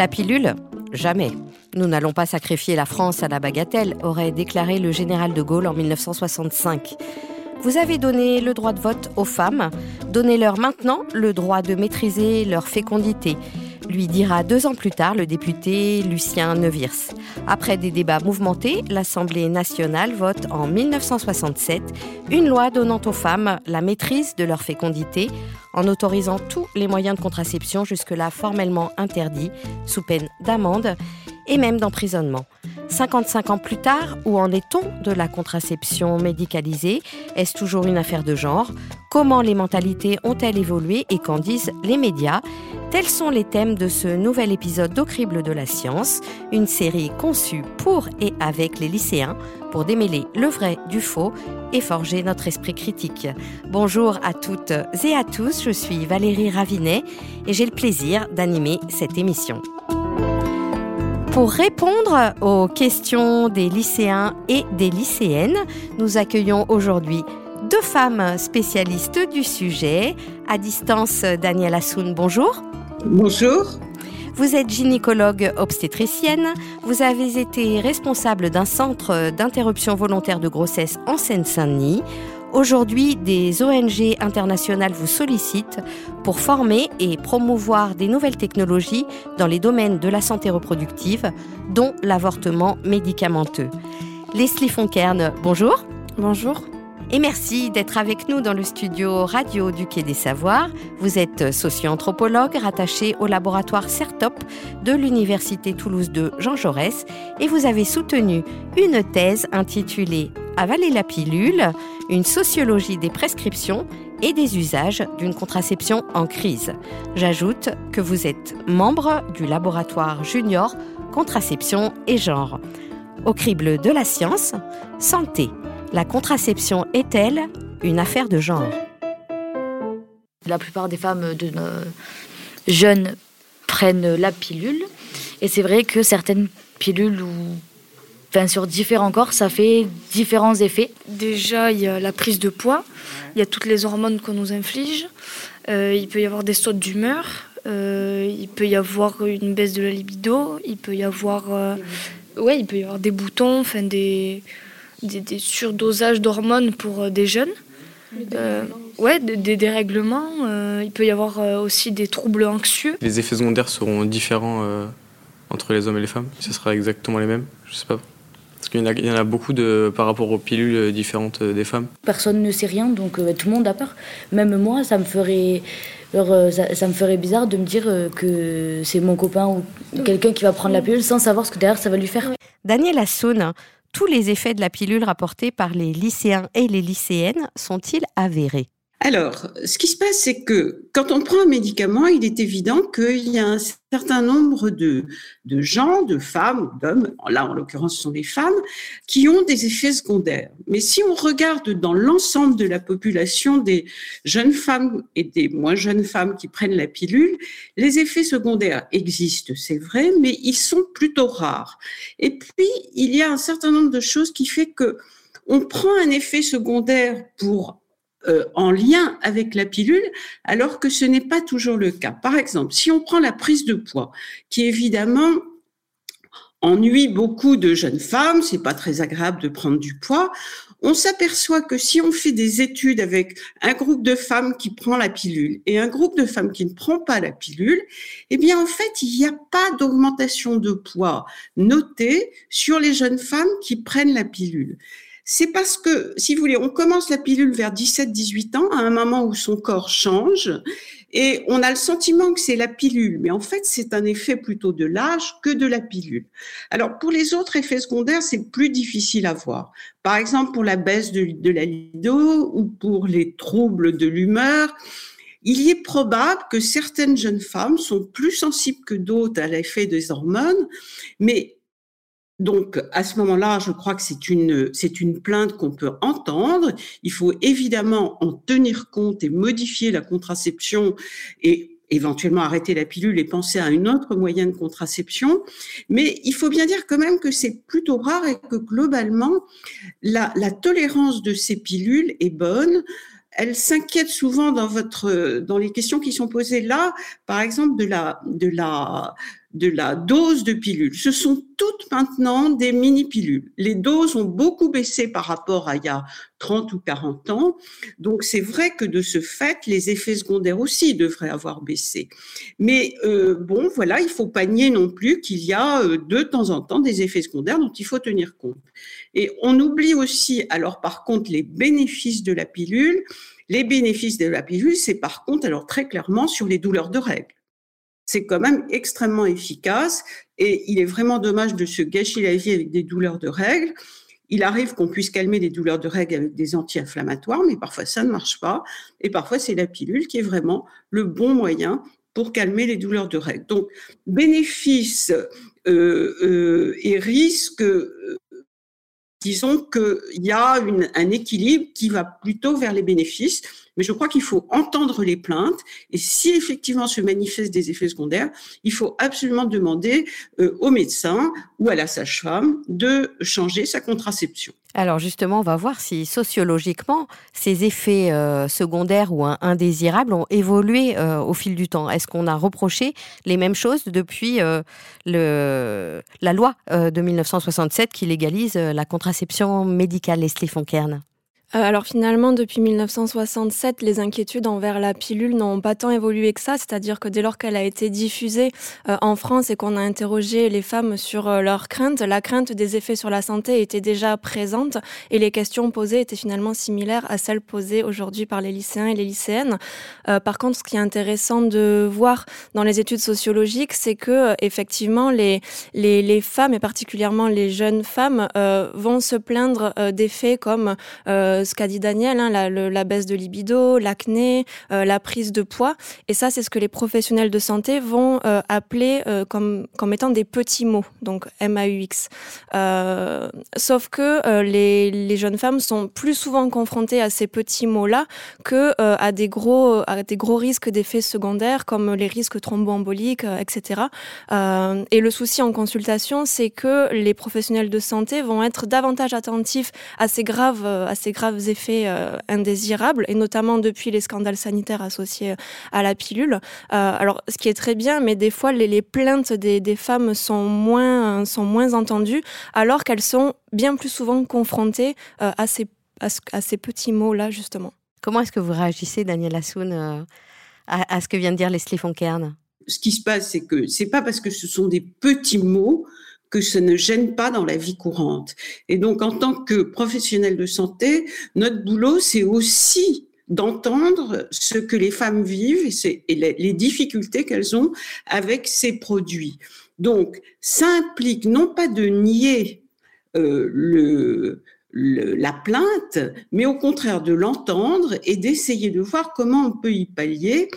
La pilule Jamais. Nous n'allons pas sacrifier la France à la bagatelle, aurait déclaré le général de Gaulle en 1965. Vous avez donné le droit de vote aux femmes, donnez-leur maintenant le droit de maîtriser leur fécondité lui dira deux ans plus tard le député Lucien Neuwirth. Après des débats mouvementés, l'Assemblée nationale vote en 1967 une loi donnant aux femmes la maîtrise de leur fécondité en autorisant tous les moyens de contraception jusque-là formellement interdits, sous peine d'amende et même d'emprisonnement. 55 ans plus tard, où en est-on de la contraception médicalisée? Est-ce toujours une affaire de genre? Comment les mentalités ont-elles évolué et qu'en disent les médias? Tels sont les thèmes de ce nouvel épisode d'Au crible de la science, une série conçue pour et avec les lycéens pour démêler le vrai du faux et forger notre esprit critique. Bonjour à toutes et à tous, je suis Valérie Ravinet et j'ai le plaisir d'animer cette émission. Pour répondre aux questions des lycéens et des lycéennes, nous accueillons aujourd'hui deux femmes spécialistes du sujet. À distance, Danielle Assoun, bonjour. Bonjour. Vous êtes gynécologue obstétricienne. Vous avez été responsable d'un centre d'interruption volontaire de grossesse en Seine-Saint-Denis. Aujourd'hui, des ONG internationales vous sollicitent pour former et promouvoir des nouvelles technologies dans les domaines de la santé reproductive, dont l'avortement médicamenteux. Leslie Fonkern, bonjour. Bonjour. Et merci d'être avec nous dans le studio radio du Quai des Savoirs. Vous êtes socio-anthropologue rattaché au laboratoire CERTOP de l'Université Toulouse de Jean Jaurès et vous avez soutenu une thèse intitulée Avaler la pilule, une sociologie des prescriptions et des usages d'une contraception en crise. J'ajoute que vous êtes membre du laboratoire junior contraception et genre. Au crible de la science, santé la contraception est-elle une affaire de genre? La plupart des femmes de jeunes prennent la pilule. Et c'est vrai que certaines pilules, ou, enfin, sur différents corps, ça fait différents effets. Déjà, il y a la prise de poids, il y a toutes les hormones qu'on nous inflige, euh, il peut y avoir des sautes d'humeur, euh, il peut y avoir une baisse de la libido, il peut y avoir, euh, ouais, il peut y avoir des boutons, enfin des des, surdosages d'hormones pour euh, des jeunes. Euh, ouais, des, dérèglements. Euh, il peut y avoir aussi des troubles anxieux. Les effets secondaires seront différents entre les hommes et les femmes? Ce sera exactement les mêmes? Je sais pas. Parce qu'il y, y, en a beaucoup de, par rapport aux pilules différentes des femmes. Personne ne sait rien, donc tout le monde a peur. Même moi, ça me ferait, ça, me ferait bizarre de me dire que c'est mon copain ou quelqu'un qui va prendre la pilule sans savoir ce que derrière ça va lui faire. Daniel Assoun, tous les effets de la pilule rapportés par les lycéens et les lycéennes sont-ils avérés? Alors, ce qui se passe, c'est que quand on prend un médicament, il est évident qu'il y a un certain nombre de, de gens, de femmes, d'hommes, là en l'occurrence ce sont des femmes, qui ont des effets secondaires. Mais si on regarde dans l'ensemble de la population des jeunes femmes et des moins jeunes femmes qui prennent la pilule, les effets secondaires existent, c'est vrai, mais ils sont plutôt rares. Et puis, il y a un certain nombre de choses qui fait que on prend un effet secondaire pour euh, en lien avec la pilule, alors que ce n'est pas toujours le cas. Par exemple, si on prend la prise de poids, qui évidemment ennuie beaucoup de jeunes femmes, c'est pas très agréable de prendre du poids. On s'aperçoit que si on fait des études avec un groupe de femmes qui prend la pilule et un groupe de femmes qui ne prend pas la pilule, eh bien en fait, il n'y a pas d'augmentation de poids notée sur les jeunes femmes qui prennent la pilule c'est parce que, si vous voulez, on commence la pilule vers 17-18 ans, à un moment où son corps change, et on a le sentiment que c'est la pilule, mais en fait, c'est un effet plutôt de l'âge que de la pilule. Alors, pour les autres effets secondaires, c'est plus difficile à voir. Par exemple, pour la baisse de, de la libido ou pour les troubles de l'humeur, il est probable que certaines jeunes femmes sont plus sensibles que d'autres à l'effet des hormones, mais donc, à ce moment-là, je crois que c'est une, c'est une plainte qu'on peut entendre. Il faut évidemment en tenir compte et modifier la contraception et éventuellement arrêter la pilule et penser à une autre moyen de contraception. Mais il faut bien dire quand même que c'est plutôt rare et que globalement, la, la tolérance de ces pilules est bonne elle s'inquiète souvent dans votre dans les questions qui sont posées là, par exemple de la de la de la dose de pilules. Ce sont toutes maintenant des mini-pilules. Les doses ont beaucoup baissé par rapport à il y a 30 ou 40 ans. Donc c'est vrai que de ce fait, les effets secondaires aussi devraient avoir baissé. Mais euh, bon, voilà, il faut pas nier non plus qu'il y a euh, de temps en temps des effets secondaires dont il faut tenir compte. Et on oublie aussi, alors par contre, les bénéfices de la pilule. Les bénéfices de la pilule, c'est par contre, alors très clairement, sur les douleurs de règles c'est quand même extrêmement efficace et il est vraiment dommage de se gâcher la vie avec des douleurs de règles. Il arrive qu'on puisse calmer des douleurs de règles avec des anti-inflammatoires, mais parfois ça ne marche pas. Et parfois c'est la pilule qui est vraiment le bon moyen pour calmer les douleurs de règles. Donc, bénéfices euh, euh, et risques, disons qu'il y a un équilibre qui va plutôt vers les bénéfices. Mais je crois qu'il faut entendre les plaintes et si effectivement se manifestent des effets secondaires, il faut absolument demander euh, au médecin ou à la sage-femme de changer sa contraception. Alors justement, on va voir si sociologiquement ces effets euh, secondaires ou indésirables ont évolué euh, au fil du temps. Est-ce qu'on a reproché les mêmes choses depuis la loi de 1967 qui légalise la contraception médicale, Leslie Fonkern alors finalement, depuis 1967, les inquiétudes envers la pilule n'ont pas tant évolué que ça, c'est-à-dire que dès lors qu'elle a été diffusée euh, en France et qu'on a interrogé les femmes sur euh, leurs craintes, la crainte des effets sur la santé était déjà présente et les questions posées étaient finalement similaires à celles posées aujourd'hui par les lycéens et les lycéennes. par contre, ce qui est intéressant de voir dans les études sociologiques, c'est que effectivement les, les, les, femmes et particulièrement les jeunes femmes vont se plaindre d'effets comme euh, ce qu'a dit Daniel, hein, la, baisse de libido, l'acné, euh, la prise de poids. Et ça, c'est ce que les professionnels de santé vont euh, appeler comme, comme étant des petits mots, donc MAUX. sauf que les, les, jeunes femmes sont plus souvent confrontées à ces petits mots-là que à, des gros, à des gros risques d'effets secondaires comme les risques thromboemboliques, etc. et le souci en consultation, c'est que les professionnels de santé vont être davantage attentifs à ces graves, à ces graves effets euh, indésirables, et notamment depuis les scandales sanitaires associés à la pilule. Euh, alors, ce qui est très bien, mais des fois, les, plaintes des, femmes sont moins, sont moins entendues, alors qu'elles sont bien plus souvent confrontées euh, à, ces, à, ces petits mots-là, justement. Comment est-ce que vous réagissez, Daniel Assoun, à, à, ce que vient de dire Leslie Fonkern Ce qui se passe, c'est que c'est pas parce que ce sont des petits mots que ça ne gêne pas dans la vie courante. Et donc, en tant que professionnel de santé, notre boulot, c'est aussi d'entendre ce que les femmes vivent et, les, difficultés qu'elles ont avec ces produits. Donc, ça implique non pas de nier euh, la plainte, mais au contraire de l'entendre et d'essayer de voir comment on peut y pallier.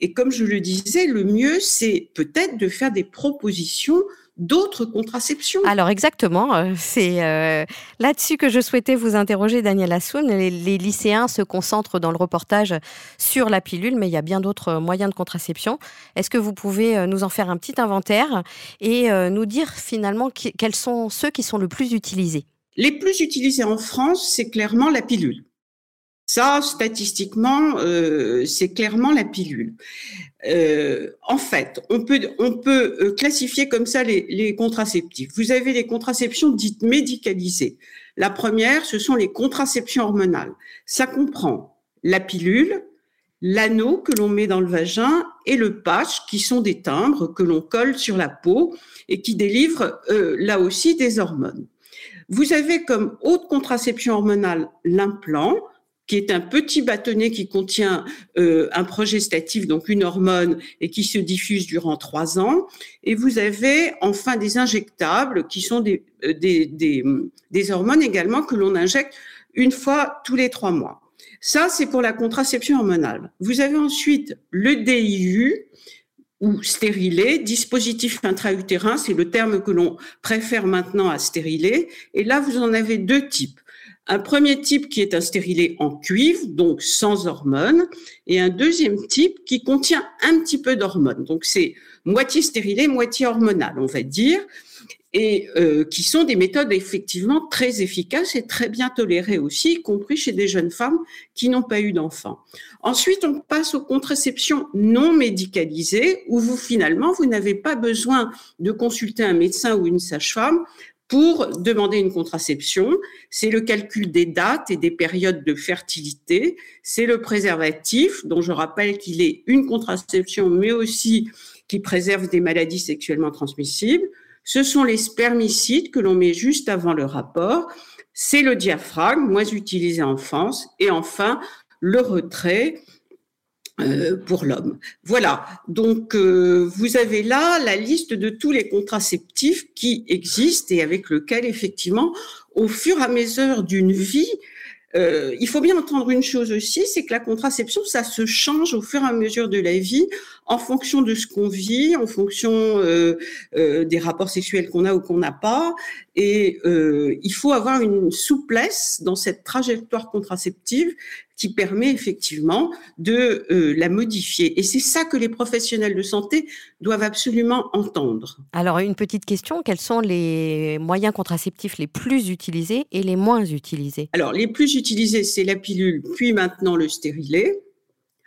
Et comme je le disais, le mieux, c'est peut-être de faire des propositions d'autres contraceptions. Alors exactement, euh, c'est euh, là-dessus que je souhaitais vous interroger, Daniel Assoun. Les, lycéens se concentrent dans le reportage sur la pilule, mais il y a bien d'autres moyens de contraception. Est-ce que vous pouvez euh, nous en faire un petit inventaire et nous dire finalement quels sont ceux qui sont le plus utilisés? Les plus utilisés en France, c'est clairement la pilule. Ça, statistiquement, euh, c'est clairement la pilule. Euh, en fait, on peut, euh, classifier comme ça les, contraceptifs. Vous avez les contraceptions dites médicalisées. La première, ce sont les contraceptions hormonales. Ça comprend la pilule, l'anneau que l'on met dans le vagin et le patch, qui sont des timbres que l'on colle sur la peau et qui délivrent là aussi des hormones. Vous avez comme haute contraception hormonale l'implant qui est un petit bâtonnet qui contient euh, un progestatif, donc une hormone, et qui se diffuse durant trois ans. Et vous avez enfin des injectables, qui sont des, euh, des, des, des hormones également que l'on injecte une fois tous les trois mois. Ça, c'est pour la contraception hormonale. Vous avez ensuite le DIU, ou stérilé, dispositif intra-utérin, c'est le terme que l'on préfère maintenant à stériler. Et là, vous en avez deux types. Un premier type qui est un stérilet en cuivre, donc sans hormones, et un deuxième type qui contient un petit peu d'hormones. Donc c'est moitié stérilé, moitié hormonal, on va dire. et euh, qui sont des méthodes effectivement très efficaces et très bien tolérées aussi, y compris chez des jeunes femmes qui n'ont pas eu d'enfants. Ensuite, on passe aux contraceptions non médicalisées, où vous finalement, vous n'avez pas besoin de consulter un médecin ou une sage-femme pour demander une contraception. C'est le calcul des dates et des périodes de fertilité. C'est le préservatif, dont je rappelle qu'il est une contraception, mais aussi qui préserve des maladies sexuellement transmissibles. Ce sont les spermicides que l'on met juste avant le rapport. C'est le diaphragme, moins utilisé en France. Et enfin, le retrait euh, pour l'homme. Voilà, donc euh, vous avez là la liste de tous les contraceptifs qui existent et avec lesquels effectivement, au fur et à mesure d'une vie, euh, il faut bien entendre une chose aussi, c'est que la contraception, ça se change au fur et à mesure de la vie, en fonction de ce qu'on vit, en fonction des rapports sexuels qu'on a ou qu'on n'a pas. Et il faut avoir une souplesse dans cette trajectoire contraceptive qui permet effectivement de euh, la modifier. Et c'est ça que les professionnels de santé doivent absolument entendre. Alors, une petite question, quels sont les moyens contraceptifs les plus utilisés et les moins utilisés? Alors, les plus utilisés, c'est la pilule, puis maintenant le stérilet.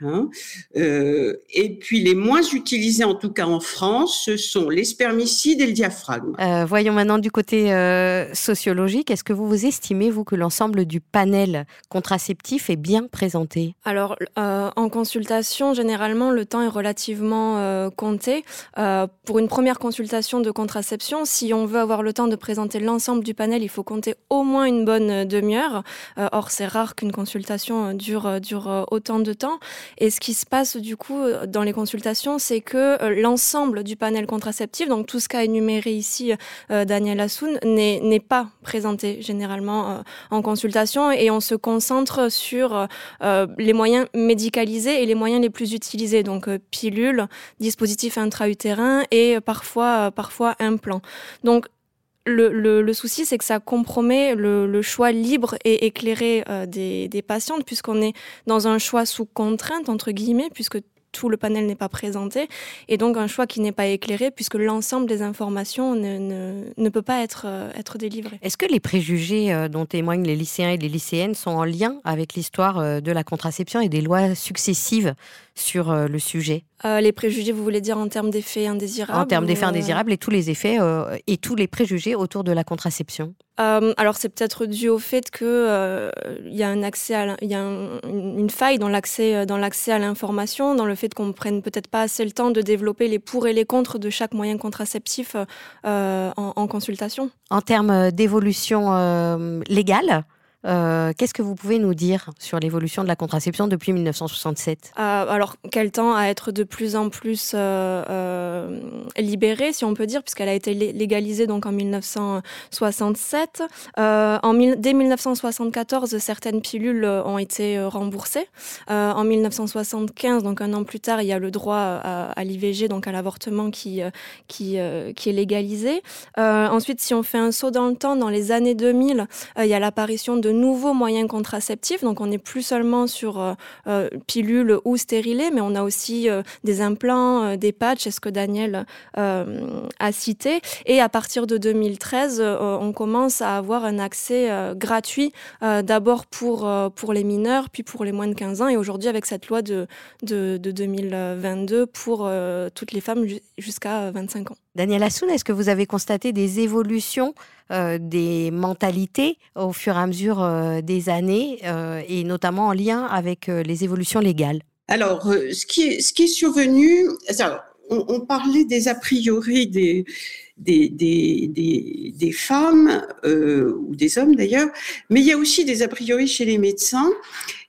Hein. Euh, et puis les moins utilisés, en tout cas en France, ce sont les spermicides et le diaphragme. Euh, voyons maintenant du côté euh, sociologique. Est-ce que vous vous estimez, vous, que l'ensemble du panel contraceptif est bien présenté? Alors, en consultation, généralement, le temps est relativement compté. pour une première consultation de contraception, si on veut avoir le temps de présenter l'ensemble du panel, il faut compter au moins une bonne demi-heure. or, c'est rare qu'une consultation dure, dure autant de temps. Et ce qui se passe du coup euh, dans les consultations, c'est que euh, l'ensemble du panel contraceptif, donc tout ce qu'a énuméré ici euh, Daniel Assoun, n'est pas présenté généralement en consultation et on se concentre sur les moyens médicalisés et les moyens les plus utilisés, donc pilules, dispositifs intra-utérins et parfois, parfois implants. Le, souci, c'est que ça compromet le, choix libre et éclairé euh, des, patientes, puisqu'on est dans un choix sous contrainte, entre guillemets, puisque tout le panel n'est pas présenté, et donc un choix qui n'est pas éclairé, puisque l'ensemble des informations ne, peut pas être, euh, être délivré. Est-ce que les préjugés euh, dont témoignent les lycéens et les lycéennes sont en lien avec l'histoire de la contraception et des lois successives sur le sujet? Euh, les préjugés, vous voulez dire en termes d'effets indésirables En termes d'effets indésirables et tous les effets euh, et tous les préjugés autour de la contraception. Euh, alors c'est peut-être dû au fait que il y a un accès, il y a une faille dans l'accès dans l'accès à l'information, dans le fait qu'on ne prenne peut-être pas assez le temps de développer les pour et les contre de chaque moyen contraceptif en, en, consultation. En termes d'évolution légale, euh, qu'est-ce que vous pouvez nous dire sur l'évolution de la contraception depuis 1967 euh, Alors, qu'elle tend à être de plus en plus euh, libérée, si on peut dire, puisqu'elle a été légalisée donc en 1967. en, dès 1974, certaines pilules ont été remboursées. en 1975, donc un an plus tard, il y a le droit à, l'IVG, donc à l'avortement, qui, qui, qui est légalisé. ensuite, si on fait un saut dans le temps, dans les années 2000, il y a l'apparition de nouveaux moyens contraceptifs. Donc on n'est plus seulement sur euh, euh, pilules ou stérilés, mais on a aussi euh, des implants, des patchs, ce que Daniel a cité. Et à partir de 2013, on commence à avoir un accès gratuit d'abord pour, pour les mineurs, puis pour les moins de 15 ans. Et aujourd'hui, avec cette loi de, de, de 2022 pour toutes les femmes jusqu'à 25 ans. Daniel Assoun, est-ce que vous avez constaté des évolutions euh, des mentalités au fur et à mesure euh, des années euh, et notamment en lien avec les évolutions légales? Alors, ce, qui est, survenu, on, parlait des a priori des, femmes ou des hommes d'ailleurs, mais il y a aussi des a priori chez les médecins.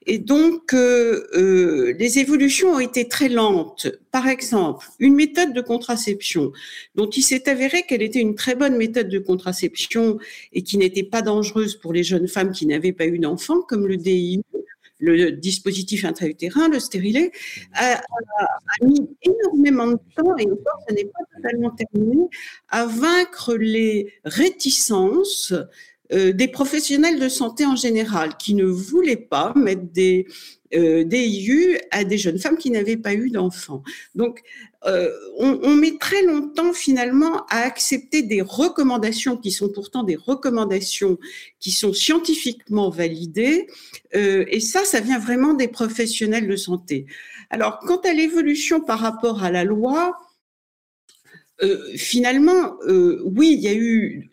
Et donc, euh, euh, les évolutions ont été très lentes. Par exemple, une méthode de contraception dont il s'est avéré qu'elle était une très bonne méthode de contraception et qui n'était pas dangereuse pour les jeunes femmes qui n'avaient pas eu d'enfants, comme le DIU, le dispositif intra-utérin, le stérilet, a, mis énormément de temps, et encore, ce n'est pas totalement terminé, à vaincre les réticences des professionnels de santé en général qui ne voulaient pas mettre des euh, DIU à des jeunes femmes qui n'avaient pas eu d'enfants. Donc, euh, on, met très longtemps finalement à accepter des recommandations qui sont pourtant des recommandations qui sont scientifiquement validées. Euh, et ça, ça vient vraiment des professionnels de santé. Alors, quant à l'évolution par rapport à la loi, euh, finalement, euh, oui, il y a eu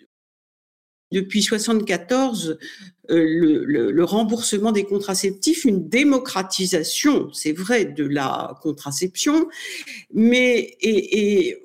depuis 74 euh, le, remboursement des contraceptifs, une démocratisation, c'est vrai, de la contraception, mais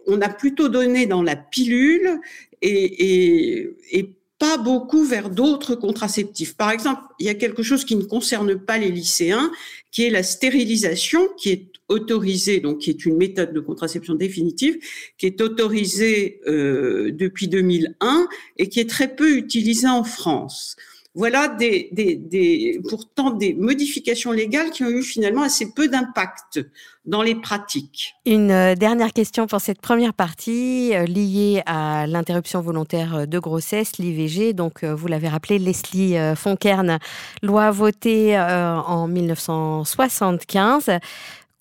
on a plutôt donné dans la pilule et, et pas beaucoup vers d'autres contraceptifs. Par exemple, il y a quelque chose qui ne concerne pas les lycéens, qui est la stérilisation, qui est autorisée, donc qui est une méthode de contraception définitive, qui est autorisée euh, depuis 2001 et qui est très peu utilisée en France. Voilà pourtant des modifications légales qui ont eu finalement assez peu d'impact dans les pratiques. Une euh, dernière question pour cette première partie euh, liée à l'interruption volontaire de grossesse, l'IVG. Donc, vous l'avez rappelé, Leslie Fonkern, loi votée en 1975.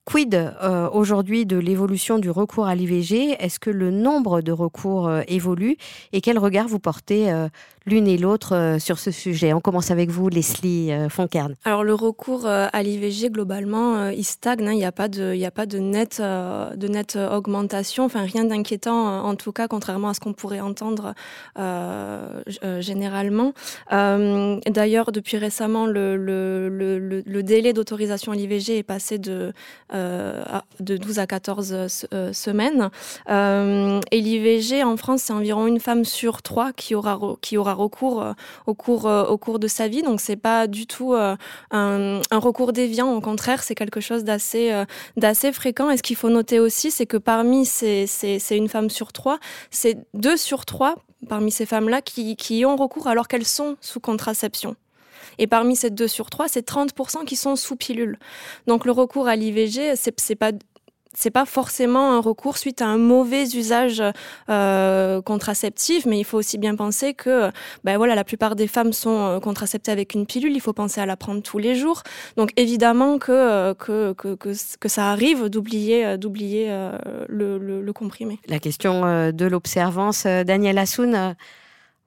Quid euh, aujourd'hui de l'évolution du recours à l'IVG Est-ce que le nombre de recours euh, évolue? Et quel regard vous portez euh, l'une et l'autre sur ce sujet On commence avec vous, Leslie Fonkern. Alors le recours à l'IVG, globalement, il stagne. Hein. Il n'y a pas de, a pas de nette, de net augmentation. Enfin, rien d'inquiétant, en tout cas, contrairement à ce qu'on pourrait entendre généralement. D'ailleurs, depuis récemment, le, délai d'autorisation à l'IVG est passé de euh, de 12 à 14 euh, semaines. Euh, et l'IVG en France, c'est environ une femme sur trois qui aura, qui aura recours au cours, au cours de sa vie. Donc, c'est pas du tout un, un, recours déviant. Au contraire, c'est quelque chose d'assez fréquent. Et ce qu'il faut noter aussi, c'est que parmi ces, ces, une femme sur trois, c'est deux sur trois parmi ces femmes-là qui, qui ont recours alors qu'elles sont sous contraception. Et parmi ces 2 sur 3, c'est 30% qui sont sous pilule. Donc le recours à l'IVG, c'est pas c'est pas forcément un recours suite à un mauvais usage euh, contraceptif, mais il faut aussi bien penser que ben voilà, la plupart des femmes sont euh, contraceptées avec une pilule, il faut penser à la prendre tous les jours. Donc évidemment que, euh, que, que, que, ça arrive d'oublier d'oublier le, le, le, comprimé. La question de l'observance, Daniel Assoun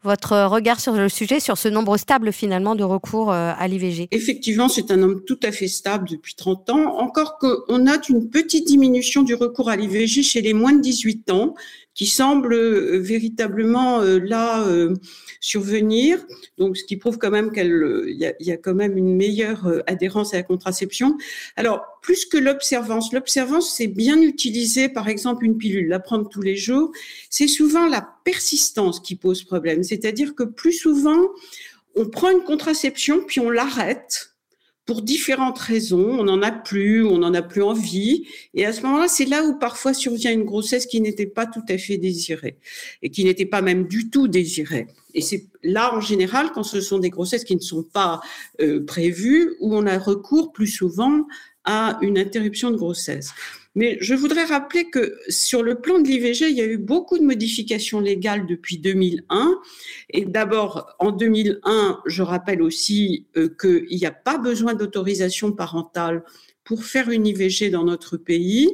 votre regard sur le sujet, sur ce nombre stable finalement de recours euh, à l'IVG Effectivement, c'est un nombre tout à fait stable depuis 30 ans, encore qu'on note une petite diminution du recours à l'IVG chez les moins de 18 ans, qui semble euh, véritablement euh, là survenir. Donc, ce qui prouve quand même qu'il y, y a quand même une meilleure adhérence à la contraception. Alors, plus que l'observance, l'observance, c'est bien utiliser, par exemple, une pilule, la prendre tous les jours. C'est souvent la persistance qui pose problème. C'est-à-dire que plus souvent, on prend une contraception, puis on l'arrête pour différentes raisons. On n'en a plus, on n'en a plus envie. Et à ce moment-là, c'est là où parfois survient une grossesse qui n'était pas tout à fait désirée et qui n'était pas même du tout désirée. Et c'est là, en général, quand ce sont des grossesses qui ne sont pas euh, prévues, où on a recours plus souvent à une interruption de grossesse. Mais je voudrais rappeler que sur le plan de l'IVG, il y a eu beaucoup de modifications légales depuis 2001. Et d'abord, en 2001, je rappelle aussi euh, qu'il n'y a pas besoin d'autorisation parentale pour faire une IVG dans notre pays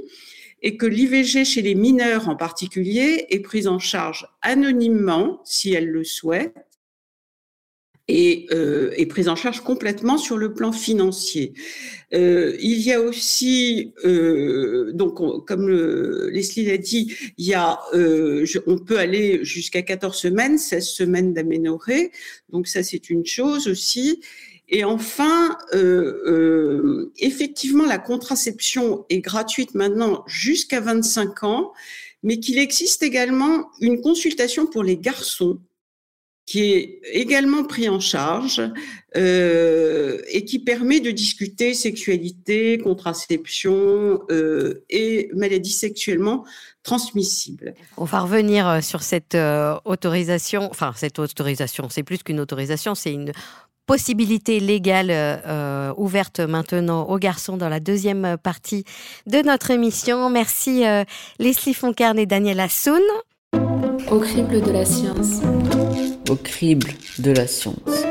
et que l'IVG chez les mineurs en particulier est prise en charge anonymement si elles le souhaitent et euh, est prise en charge complètement sur le plan financier. Euh, il y a aussi, euh, donc comme le, Leslie l'a dit, il y a, euh, on peut aller jusqu'à 14 semaines, 16 semaines d'aménorrhée, donc ça c'est une chose aussi. Et enfin, euh, euh, effectivement, la contraception est gratuite maintenant jusqu'à 25 ans, mais qu'il existe également une consultation pour les garçons qui est également pris en charge euh, et qui permet de discuter sexualité, contraception euh, et maladies sexuellement transmissibles. On va revenir euh, sur cette euh, autorisation, enfin cette autorisation, c'est plus qu'une autorisation, c'est une possibilité légale euh, ouverte maintenant aux garçons dans la deuxième partie de notre émission. Merci euh, Leslie Foncarne et Daniel Assoun. Au crible de la science. au crible de la science.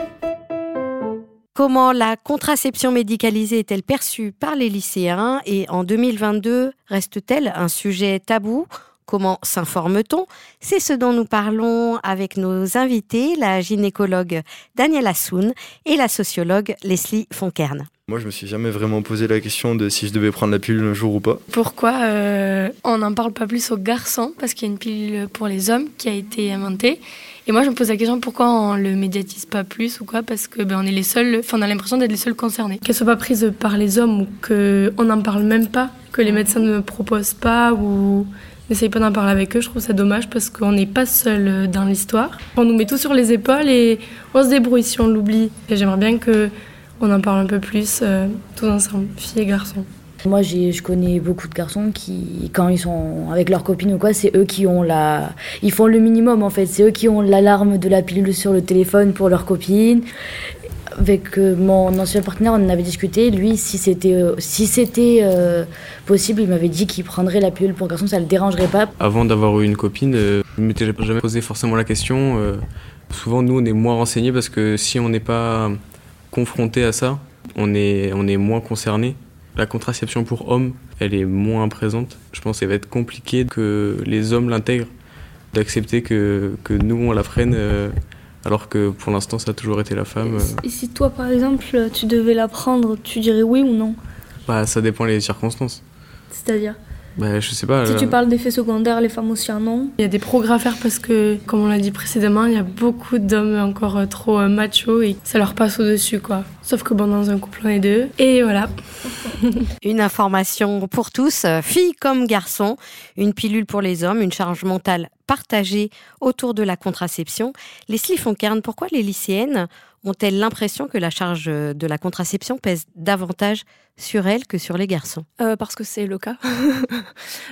Comment la contraception médicalisée est-elle perçue par les lycéens et en 2022 reste-t-elle un sujet tabou? Comment s'informe-t-on? C'est ce dont nous parlons avec nos invités, la gynécologue Danielle Assoun et la sociologue Leslie Fonkern. Moi, je me suis jamais vraiment posé la question de si je devais prendre la pilule un jour ou pas. Pourquoi euh, on n'en parle pas plus aux garçons? Parce qu'il y a une pilule pour les hommes qui a été inventée. Et moi, je me pose la question pourquoi on le médiatise pas plus ou quoi? Parce que ben, on est les seuls, enfin, on a l'impression d'être les seuls concernés. Qu'elle soit pas prise par les hommes ou qu'on n'en parle même pas, que les médecins ne proposent pas ou n'essayent pas d'en parler avec eux, je trouve ça dommage parce qu'on n'est pas seul dans l'histoire. On nous met tout sur les épaules et on se débrouille si on l'oublie. Et j'aimerais bien que on en parle un peu plus, euh, tous ensemble, filles et garçons. Moi, je connais beaucoup de garçons qui, quand ils sont avec leurs copines ou quoi, c'est eux qui ont la. Ils font le minimum en fait. C'est eux qui ont l'alarme de la pilule sur le téléphone pour leurs copines. Avec euh, mon ancien partenaire, on en avait discuté. Lui, si c'était euh, si c'était possible, il m'avait dit qu'il prendrait la pilule pour garçons, ça le dérangerait pas. Avant d'avoir eu une copine, je ne m'étais jamais posé forcément la question. souvent, nous, on est moins renseignés parce que si on n'est pas confronté à ça, on est, on est moins concerné. La contraception pour hommes, elle est moins présente. Je pense que ça va être compliqué que les hommes l'intègrent, d'accepter que, que, nous, on la freine, euh, alors que pour l'instant, ça a toujours été la femme. Et si toi, par exemple, tu devais la prendre, tu dirais oui ou non? Bah, Ça dépend des circonstances. C'est-à-dire? Bah, je sais pas. Si tu parles d'effets secondaires, les femmes aussi en ont. Il y a des progrès à faire parce que, comme on l'a dit précédemment, il y a beaucoup d'hommes encore euh, trop euh, machos et ça leur passe au-dessus, quoi. Sauf que bon, dans un couple, on est deux. Et voilà. une information pour tous, euh, filles comme garçons, une pilule pour les hommes, une charge mentale partagée autour de la contraception. Leslie Fonkern, pourquoi les lycéennes ont-elles l'impression que la charge de la contraception pèse davantage sur elles que sur les garçons euh, Parce que c'est le cas.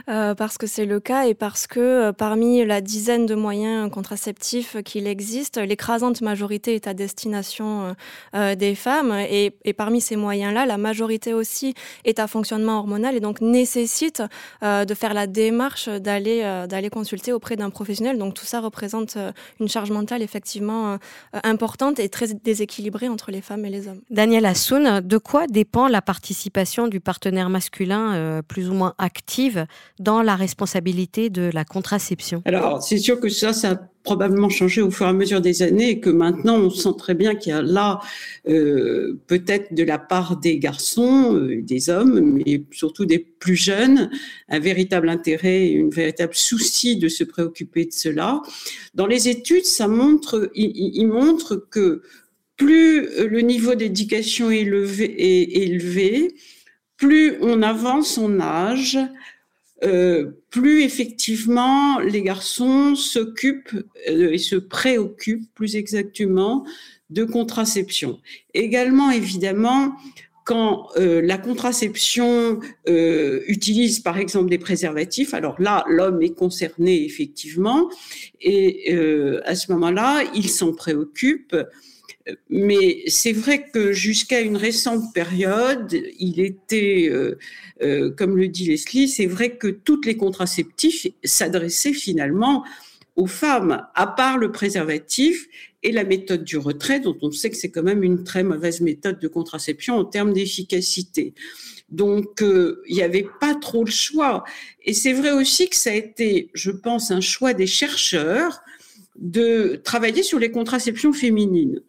Euh, parce que c'est le cas et parce que euh, parmi la dizaine de moyens contraceptifs qu'il existe, l'écrasante majorité est à destination des femmes et, et parmi ces moyens-là, la majorité aussi est à fonctionnement hormonal et donc nécessite de faire la démarche d'aller d'aller consulter auprès d'un professionnel. Donc tout ça représente une charge mentale effectivement importante et très déséquilibrée entre les femmes et les hommes. Daniel Assoun, de quoi dépend la du partenaire masculin euh, plus ou moins active dans la responsabilité de la contraception Alors, c'est sûr que ça, ça a probablement changé au fur et à mesure des années et que maintenant, on sent très bien qu'il y a là, euh, peut-être de la part des garçons, euh, des hommes, mais surtout des plus jeunes, un véritable intérêt, une véritable souci de se préoccuper de cela. Dans les études, ça montre, il montre que plus euh, le niveau d'éducation est élevé, plus on avance en âge, euh, plus effectivement les garçons s'occupent euh, et se préoccupent plus exactement de contraception. Également, évidemment, quand la contraception utilise par exemple des préservatifs, alors là, l'homme est concerné effectivement, et à ce moment-là, il s'en préoccupe mais c'est vrai que jusqu'à une récente période, il était, euh, euh, comme le dit Leslie, c'est vrai que toutes les contraceptifs s'adressaient finalement aux femmes, à part le préservatif et la méthode du retrait, dont on sait que c'est quand même une très mauvaise méthode de contraception en termes d'efficacité. Donc, euh, il n'y avait pas trop le choix. Et c'est vrai aussi que ça a été, je pense, un choix des chercheurs de travailler sur les contraceptions féminines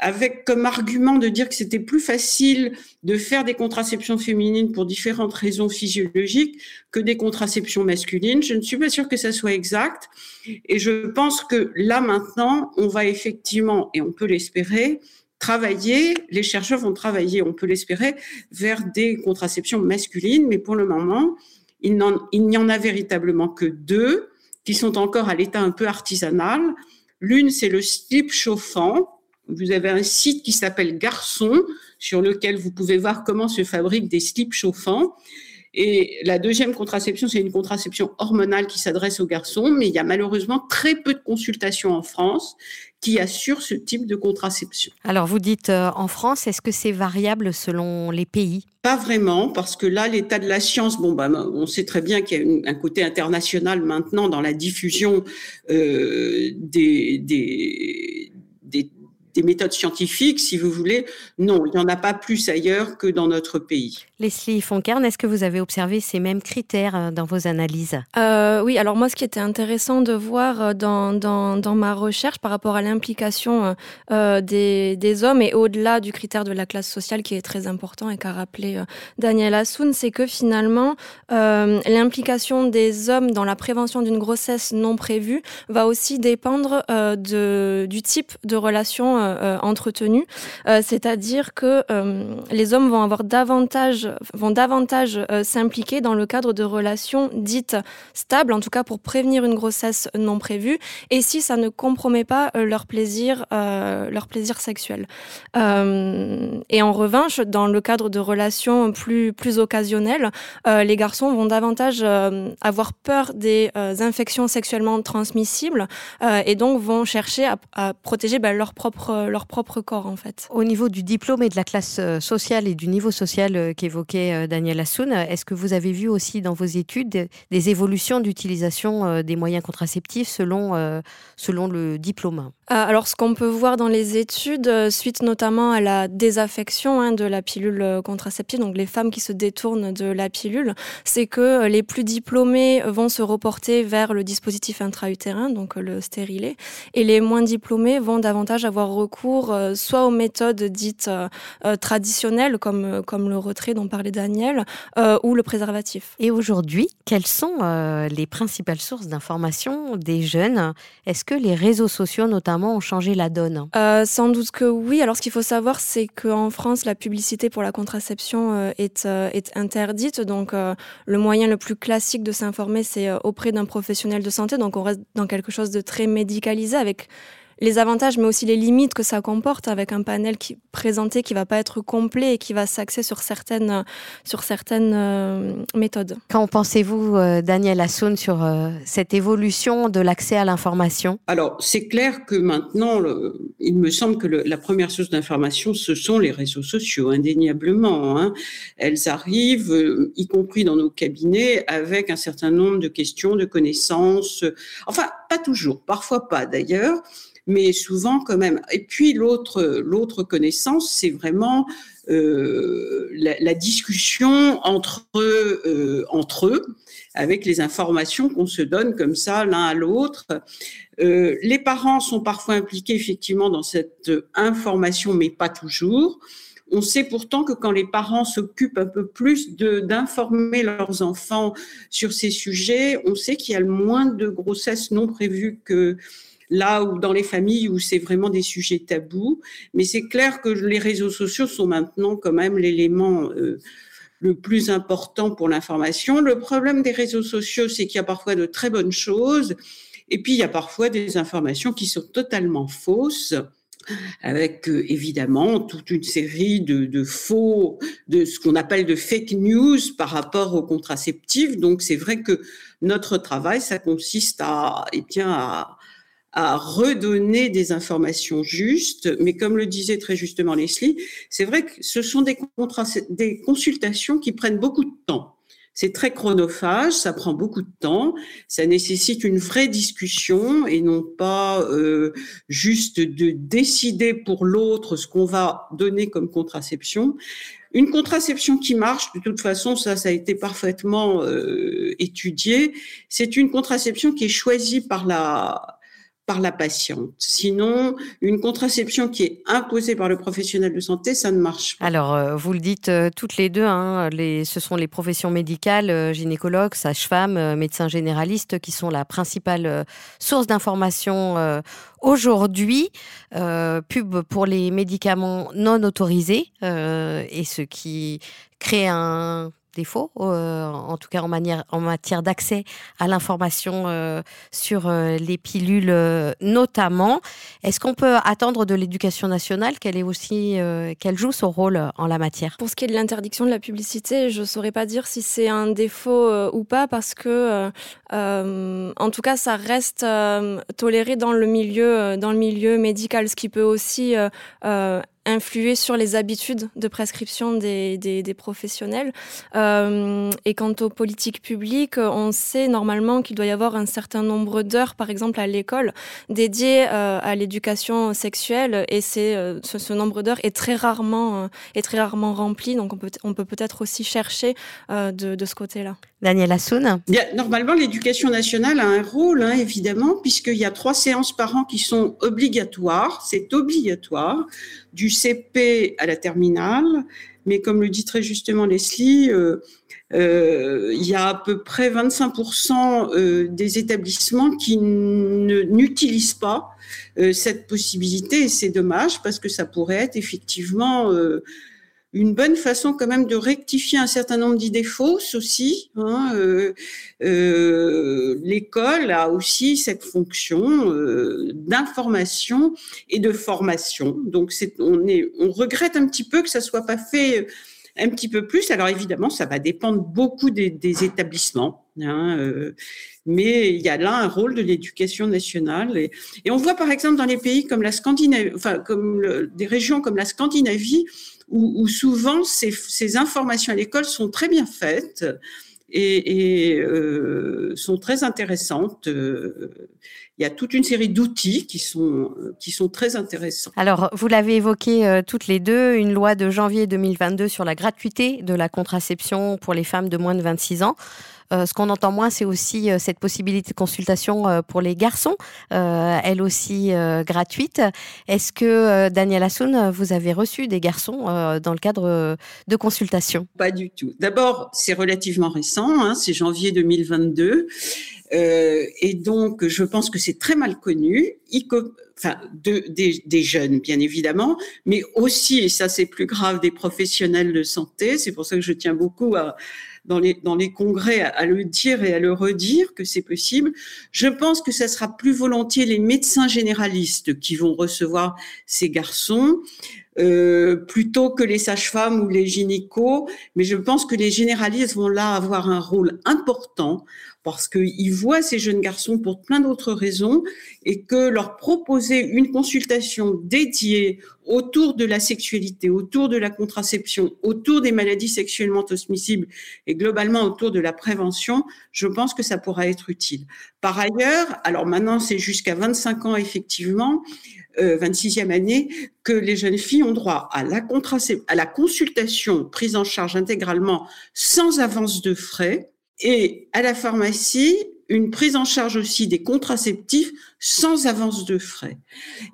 avec comme argument de dire que c'était plus facile de faire des contraceptions féminines pour différentes raisons physiologiques que des contraceptions masculines. Je ne suis pas sûre que ça soit exact. Et je pense que là maintenant, on va effectivement, et on peut l'espérer, travailler, les chercheurs vont travailler, on peut l'espérer, vers des contraceptions masculines, mais pour le moment, il n'y en a véritablement que deux qui sont encore à l'état un peu artisanal. L'une, c'est le slip chauffant, vous avez un site qui s'appelle Garçon, sur lequel vous pouvez voir comment se fabriquent des slips chauffants. Et la deuxième contraception, c'est une contraception hormonale qui s'adresse aux garçons, mais il y a malheureusement très peu de consultations en France qui assurent ce type de contraception. Alors vous dites euh, en France, est-ce que c'est variable selon les pays? Pas vraiment, parce que là, l'état de la science, bon, bah, on sait très bien qu'il y a un côté international maintenant dans la diffusion euh, des, des, des des méthodes scientifiques, si vous voulez. Non, il n'y en a pas plus ailleurs que dans notre pays. Leslie Fonkern, est-ce que vous avez observé ces mêmes critères euh, dans vos analyses? Euh, Oui, alors moi, ce qui était intéressant de voir euh, dans, dans, dans ma recherche par rapport à l'implication euh, des, des, hommes et au-delà du critère de la classe sociale qui est très important et qu'a rappelé euh, Daniel Assoun, c'est que finalement, euh, l'implication des hommes dans la prévention d'une grossesse non prévue va aussi dépendre de, du type de relation euh, entretenu, euh, c'est-à-dire que euh, les hommes vont avoir davantage, vont davantage s'impliquer dans le cadre de relations dites stables, en tout cas pour prévenir une grossesse non prévue, et si ça ne compromet pas leur plaisir, leur plaisir sexuel. et en revanche, dans le cadre de relations plus plus occasionnelles, les garçons vont davantage avoir peur des infections sexuellement transmissibles et donc vont chercher à, à protéger ben, leur propre leur propre corps en fait. Au niveau du diplôme et de la classe euh, sociale et du niveau social euh, qu'évoquait euh, Daniel Assoun, est-ce que vous avez vu aussi dans vos études des évolutions d'utilisation des moyens contraceptifs selon, selon le diplôme? Alors ce qu'on peut voir dans les études, suite notamment à la désaffection hein, de la pilule contraceptive, donc les femmes qui se détournent de la pilule, c'est que les plus diplômés vont se reporter vers le dispositif intra-utérin, donc le stérilet, et les moins diplômés vont davantage avoir recours euh, soit aux méthodes dites euh, euh, traditionnelles, comme, comme le retrait dont parlait Daniel, ou le préservatif. Et aujourd'hui, quelles sont les principales sources d'information des jeunes? Est-ce que les réseaux sociaux, notamment, ont changé la donne? Sans doute que oui. Alors, ce qu'il faut savoir, c'est qu'en France, la publicité pour la contraception est, est interdite. Donc, le moyen le plus classique de s'informer, c'est auprès d'un professionnel de santé. Donc, on reste dans quelque chose de très médicalisé avec les avantages, mais aussi les limites que ça comporte avec un panel qui présenté qui va pas être complet et qui va s'axer sur certaines sur certaines euh, méthodes. Qu'en pensez-vous, euh, Daniel Assoun, sur euh, cette évolution de l'accès à l'information? Alors, c'est clair que maintenant, le, il me semble que le, la première source d'information, ce sont les réseaux sociaux, indéniablement. Hein. Elles arrivent, euh, y compris dans nos cabinets, avec un certain nombre de questions, de connaissances. Enfin, pas toujours, parfois pas d'ailleurs mais souvent quand même. Et puis l'autre connaissance, c'est vraiment euh, la, discussion entre euh, entre eux, avec les informations qu'on se donne comme ça l'un à l'autre. Euh, les parents sont parfois impliqués effectivement dans cette information, mais pas toujours. On sait pourtant que quand les parents s'occupent un peu plus d'informer leurs enfants sur ces sujets, on sait qu'il y a moins de grossesses non prévues que là où dans les familles où c'est vraiment des sujets tabous. Mais c'est clair que les réseaux sociaux sont maintenant quand même l'élément euh, le plus important pour l'information. Le problème des réseaux sociaux, c'est qu'il y a parfois de très bonnes choses, et puis il y a parfois des informations qui sont totalement fausses avec euh, évidemment toute une série de, de, faux, de ce qu'on appelle de fake news par rapport aux contraceptifs. Donc c'est vrai que notre travail, ça consiste à, eh bien, à, à redonner des informations justes, mais comme le disait très justement Leslie, c'est vrai que ce sont des, consultations qui prennent beaucoup de temps. C'est très chronophage, ça prend beaucoup de temps, ça nécessite une vraie discussion et non pas euh, juste de décider pour l'autre ce qu'on va donner comme contraception. Une contraception qui marche, de toute façon, ça, ça a été parfaitement euh, étudié. C'est une contraception qui est choisie par la par la patiente. Sinon, une contraception qui est imposée par le professionnel de santé, ça ne marche pas. Alors, euh, vous le dites euh, toutes les deux, hein, ce sont les professions médicales, euh, gynécologues, sages-femmes, euh, médecins généralistes qui sont la principale euh, source d'information euh, aujourd'hui. pub pour les médicaments non autorisés et ce qui crée un défauts, en tout cas en, matière d'accès à l'information sur les pilules notamment. Est-ce qu'on peut attendre de l'éducation nationale qu'elle joue son rôle en la matière? Pour ce qui est de l'interdiction de la publicité, je ne saurais pas dire si c'est un défaut ou pas parce que en tout cas ça reste toléré dans le milieu dans le milieu médical, ce qui peut aussi influer sur les habitudes de prescription des, des, professionnels. Euh, et quant aux politiques publiques, on sait normalement qu'il doit y avoir un certain nombre d'heures, par exemple à l'école, dédiées euh, à l'éducation sexuelle, et c'est euh, ce, nombre d'heures est très rarement est très rarement rempli. Donc on peut on peut peut-être aussi chercher de, de ce côté-là. Daniel Assoun Normalement, l'éducation nationale a un rôle, hein, évidemment, puisqu'il y a trois séances par an qui sont obligatoires. C'est obligatoire du CP à la terminale. Mais comme le dit très justement Leslie, euh, euh, il y a à peu près 25% euh, des établissements qui n'utilisent pas cette possibilité et c'est dommage parce que ça pourrait être effectivement une bonne façon quand même de rectifier un certain nombre d'idées fausses aussi. Hein, euh, euh, L'école a aussi cette fonction euh, d'information et de formation. Donc on, regrette un petit peu que ça soit pas fait un petit peu plus. Alors évidemment, ça va dépendre beaucoup des, établissements, hein, mais il y a là un rôle de l'éducation nationale. Et, on voit par exemple dans les pays comme la Scandinavie, enfin comme des régions comme la Scandinavie, où, souvent ces, informations à l'école sont très bien faites et, euh, sont très intéressantes. Euh, il y a toute une série d'outils qui sont, qui sont très intéressants. Alors, vous l'avez évoqué euh, toutes les deux, une loi de janvier 2022 sur la gratuité de la contraception pour les femmes de moins de 26 ans. Euh, ce qu'on entend moins, c'est aussi euh, cette possibilité de consultation euh, pour les garçons, elle aussi gratuite. Est-ce que, Daniel Assoun, vous avez reçu des garçons dans le cadre de consultations Pas du tout. D'abord, c'est relativement récent, hein, c'est janvier 2022. Euh, et donc, je pense que c'est très mal connu, des, jeunes, bien évidemment, mais aussi, et ça c'est plus grave, des professionnels de santé. C'est pour ça que je tiens beaucoup à, dans les, dans les congrès à, le dire et à le redire que c'est possible. Je pense que ça sera plus volontiers les médecins généralistes qui vont recevoir ces garçons. Euh, plutôt que les sages-femmes ou les gynécos, mais je pense que les généralistes vont là avoir un rôle important parce qu'ils voient ces jeunes garçons pour plein d'autres raisons et que leur proposer une consultation dédiée autour de la sexualité, autour de la contraception, autour des maladies sexuellement transmissibles et globalement autour de la prévention, je pense que ça pourra être utile. Par ailleurs, alors maintenant c'est jusqu'à 25 ans effectivement, euh, 26e année, que les jeunes filles ont droit à la, à la consultation prise en charge intégralement sans avance de frais et à la pharmacie, une prise en charge aussi des contraceptifs sans avance de frais.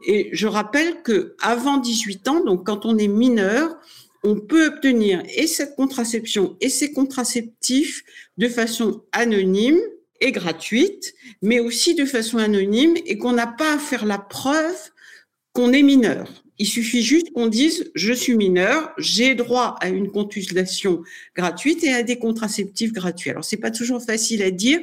Et je rappelle que avant 18 ans, donc quand on est mineur, on peut obtenir et cette contraception et ces contraceptifs de façon anonyme et gratuite, mais aussi de façon anonyme et qu'on n'a pas à faire la preuve qu'on est mineur. Il suffit juste qu'on dise je suis mineur, j'ai droit à une consultation gratuite et à des contraceptifs gratuits. Alors c'est pas toujours facile à dire,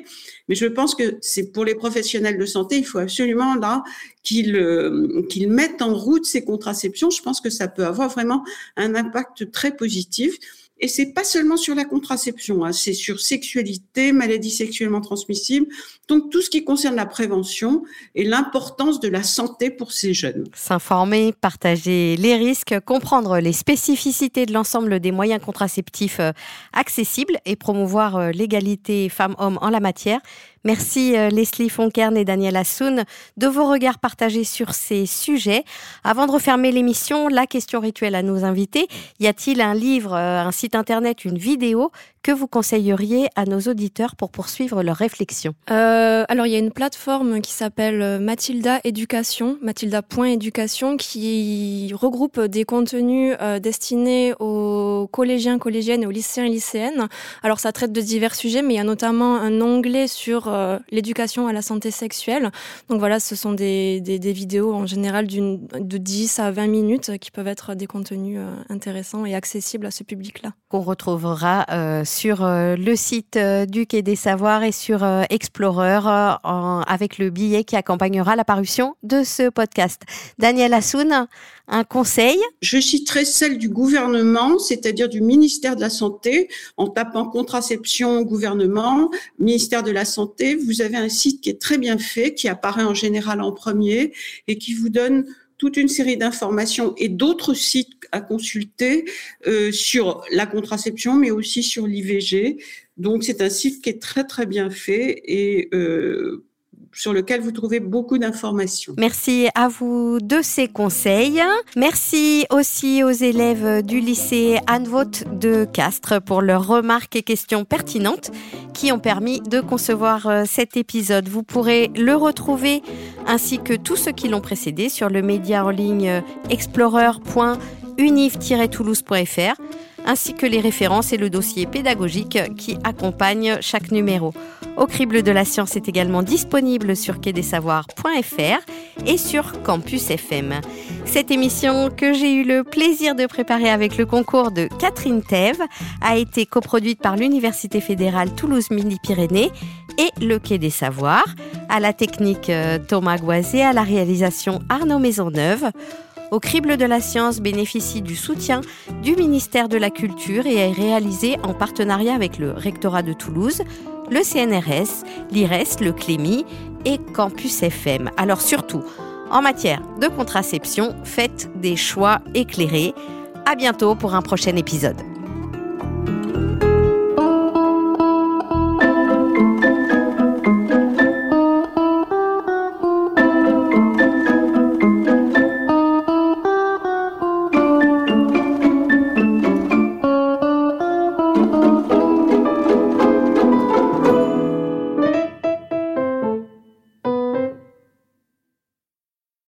mais je pense que c'est pour les professionnels de santé, il faut absolument là qu'ils euh, qu'ils mettent en route ces contraceptions. Je pense que ça peut avoir vraiment un impact très positif. Et c'est pas seulement sur la contraception, hein, c'est sur sexualité, maladies sexuellement transmissibles, donc tout ce qui concerne la prévention et l'importance de la santé pour ces jeunes. S'informer, partager les risques, comprendre les spécificités de l'ensemble des moyens contraceptifs euh, accessibles et promouvoir euh, l'égalité femmes-hommes en la matière. Merci euh, Leslie Fonkern et Daniel Assoun de vos regards partagés sur ces sujets. Avant de refermer l'émission, la question rituelle à nos invités. Y a-t-il un livre, un site internet, une vidéo que vous conseilleriez à nos auditeurs pour poursuivre leur réflexion euh, Alors, il y a une plateforme qui s'appelle euh, Mathilda Éducation, mathilda.éducation, qui regroupe des contenus euh, destinés aux collégiens, collégiennes et aux lycéens et lycéennes. Alors, ça traite de divers sujets, mais il y a notamment un onglet sur euh, l'éducation à la santé sexuelle. Donc voilà, ce sont des, des, vidéos en général de 10 à 20 minutes qui peuvent être des contenus euh, intéressants et accessibles à ce public-là. Qu'on retrouvera euh, sur le site du Quai des Savoirs et sur Explorer avec le billet qui accompagnera la parution de ce podcast. Daniel Assoun, un conseil? Je citerai celle du gouvernement, c'est-à-dire du ministère de la Santé. En tapant contraception gouvernement, ministère de la Santé, vous avez un site qui est très bien fait, qui apparaît en général en premier et qui vous donne toute une série d'informations et d'autres sites à consulter euh, sur la contraception, mais aussi sur l'IVG. Donc c'est un site qui est très très bien fait et euh, sur lequel vous trouvez beaucoup d'informations. Merci à vous de ces conseils. Merci aussi aux élèves du lycée Anne de Castres pour leurs remarques et questions pertinentes qui ont permis de concevoir euh, cet épisode. Vous pourrez le retrouver ainsi que tous ceux qui l'ont précédé sur le média en ligne euh, explorer.univ-toulouse.fr ainsi que les références et le dossier pédagogique qui accompagne chaque numéro. Au crible de la science est également disponible sur quai-des-savoirs.fr et sur Campus FM. Cette émission que j'ai eu le plaisir de préparer avec le concours de Catherine Thève a été coproduite par l'Université fédérale Toulouse-Midi-Pyrénées et le Quai des Savoirs, à la technique euh, Thomas Goisé, à la réalisation Arnaud Maisonneuve au crible de la science bénéficie du soutien du ministère de la Culture et est réalisé en partenariat avec le rectorat de Toulouse, le CNRS, l'IRES, le CLEMI et Campus FM. Alors surtout, en matière de contraception, faites des choix éclairés. À bientôt pour un prochain épisode.